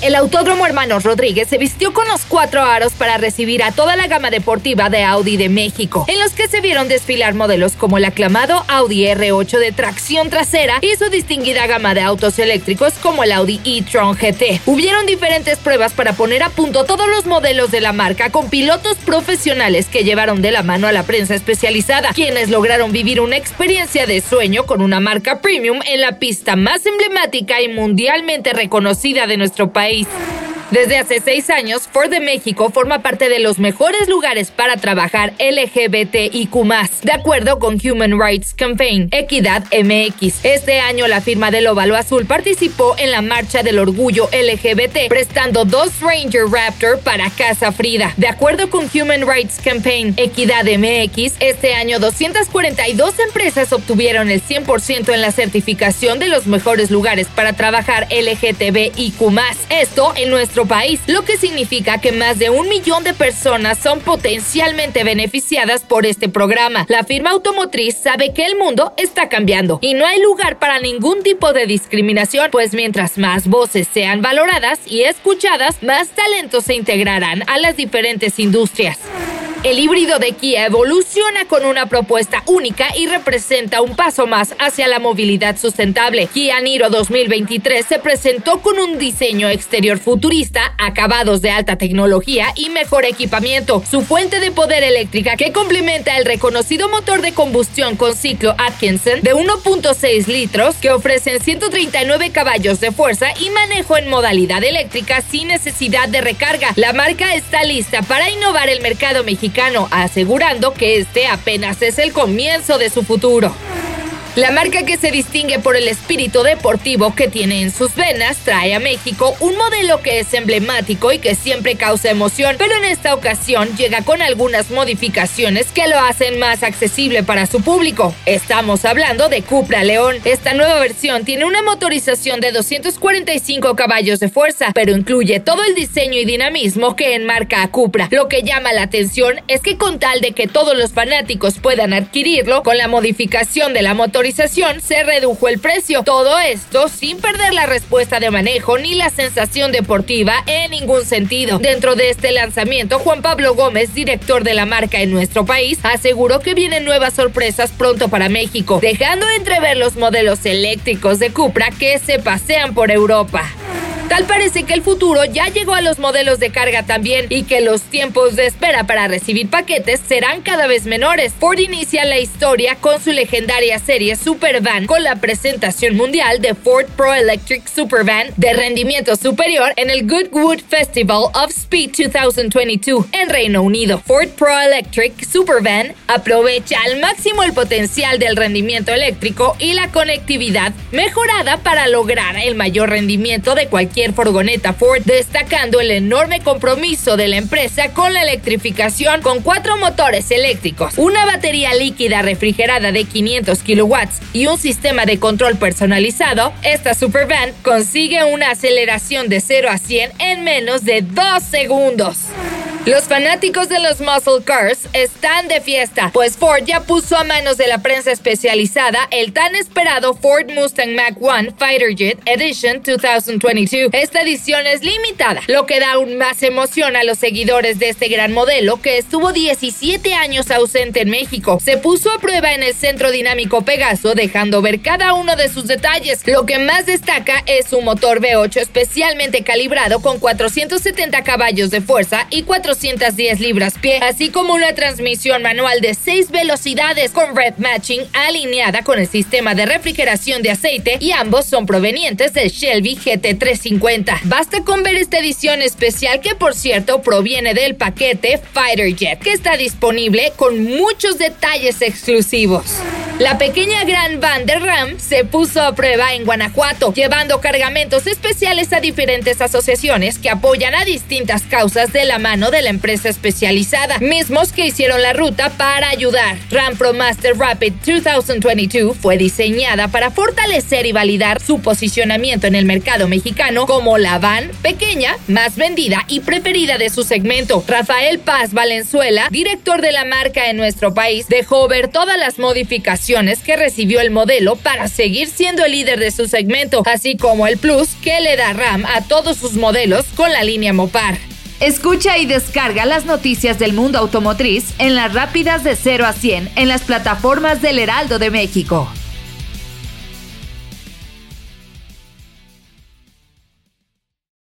El Autódromo Hermanos Rodríguez se vistió con los cuatro aros para recibir a toda la gama deportiva de Audi de México, en los que se vieron desfilar modelos como el aclamado Audi R8 de tracción trasera y su distinguida gama de autos eléctricos como el Audi e-tron GT. Hubieron diferentes pruebas para poner a punto todos los modelos de la marca con pilotos profesionales que llevaron de la mano a la prensa especializada, quienes lograron vivir una experiencia de sueño con una marca premium en la pista más emblemática y mundialmente reconocida de nuestro país faith. Desde hace seis años, Ford de México forma parte de los mejores lugares para trabajar LGBTIQ, de acuerdo con Human Rights Campaign, Equidad MX. Este año, la firma del Óvalo Azul participó en la Marcha del Orgullo LGBT, prestando dos Ranger Raptor para Casa Frida. De acuerdo con Human Rights Campaign, Equidad MX, este año 242 empresas obtuvieron el 100% en la certificación de los mejores lugares para trabajar LGTBIQ. Esto en nuestro país, lo que significa que más de un millón de personas son potencialmente beneficiadas por este programa. La firma automotriz sabe que el mundo está cambiando y no hay lugar para ningún tipo de discriminación, pues mientras más voces sean valoradas y escuchadas, más talentos se integrarán a las diferentes industrias. El híbrido de Kia evoluciona con una propuesta única y representa un paso más hacia la movilidad sustentable. Kia Niro 2023 se presentó con un diseño exterior futurista, acabados de alta tecnología y mejor equipamiento. Su fuente de poder eléctrica que complementa el reconocido motor de combustión con ciclo Atkinson de 1.6 litros que ofrecen 139 caballos de fuerza y manejo en modalidad eléctrica sin necesidad de recarga. La marca está lista para innovar el mercado mexicano asegurando que este apenas es el comienzo de su futuro. La marca que se distingue por el espíritu deportivo que tiene en sus venas trae a México un modelo que es emblemático y que siempre causa emoción, pero en esta ocasión llega con algunas modificaciones que lo hacen más accesible para su público. Estamos hablando de Cupra León. Esta nueva versión tiene una motorización de 245 caballos de fuerza, pero incluye todo el diseño y dinamismo que enmarca a Cupra. Lo que llama la atención es que con tal de que todos los fanáticos puedan adquirirlo, con la modificación de la motorización se redujo el precio. Todo esto sin perder la respuesta de manejo ni la sensación deportiva en ningún sentido. Dentro de este lanzamiento, Juan Pablo Gómez, director de la marca en nuestro país, aseguró que vienen nuevas sorpresas pronto para México, dejando entrever los modelos eléctricos de Cupra que se pasean por Europa. Tal parece que el futuro ya llegó a los modelos de carga también y que los tiempos de espera para recibir paquetes serán cada vez menores. Ford inicia la historia con su legendaria serie Supervan con la presentación mundial de Ford Pro Electric Supervan de rendimiento superior en el Goodwood Festival of Speed 2022 en Reino Unido. Ford Pro Electric Supervan aprovecha al máximo el potencial del rendimiento eléctrico y la conectividad mejorada para lograr el mayor rendimiento de cualquier furgoneta Ford, destacando el enorme compromiso de la empresa con la electrificación con cuatro motores eléctricos, una batería líquida refrigerada de 500 kilowatts y un sistema de control personalizado, esta Supervan consigue una aceleración de 0 a 100 en menos de 2 segundos. Los fanáticos de los muscle cars están de fiesta, pues Ford ya puso a manos de la prensa especializada el tan esperado Ford Mustang Mach 1 Fighter Jet Edition 2022. Esta edición es limitada, lo que da aún más emoción a los seguidores de este gran modelo que estuvo 17 años ausente en México. Se puso a prueba en el Centro Dinámico Pegaso, dejando ver cada uno de sus detalles. Lo que más destaca es su motor V8 especialmente calibrado con 470 caballos de fuerza y 400 210 libras-pie, así como una transmisión manual de 6 velocidades con red matching alineada con el sistema de refrigeración de aceite y ambos son provenientes del Shelby GT350. Basta con ver esta edición especial que por cierto proviene del paquete Fighter Jet, que está disponible con muchos detalles exclusivos. La pequeña gran van de Ram se puso a prueba en Guanajuato, llevando cargamentos especiales a diferentes asociaciones que apoyan a distintas causas de la mano de la empresa especializada, mismos que hicieron la ruta para ayudar. Ram Pro Master Rapid 2022 fue diseñada para fortalecer y validar su posicionamiento en el mercado mexicano como la van pequeña, más vendida y preferida de su segmento. Rafael Paz Valenzuela, director de la marca en nuestro país, dejó ver todas las modificaciones que recibió el modelo para seguir siendo el líder de su segmento, así como el plus que le da RAM a todos sus modelos con la línea Mopar. Escucha y descarga las noticias del mundo automotriz en las rápidas de 0 a 100 en las plataformas del Heraldo de México.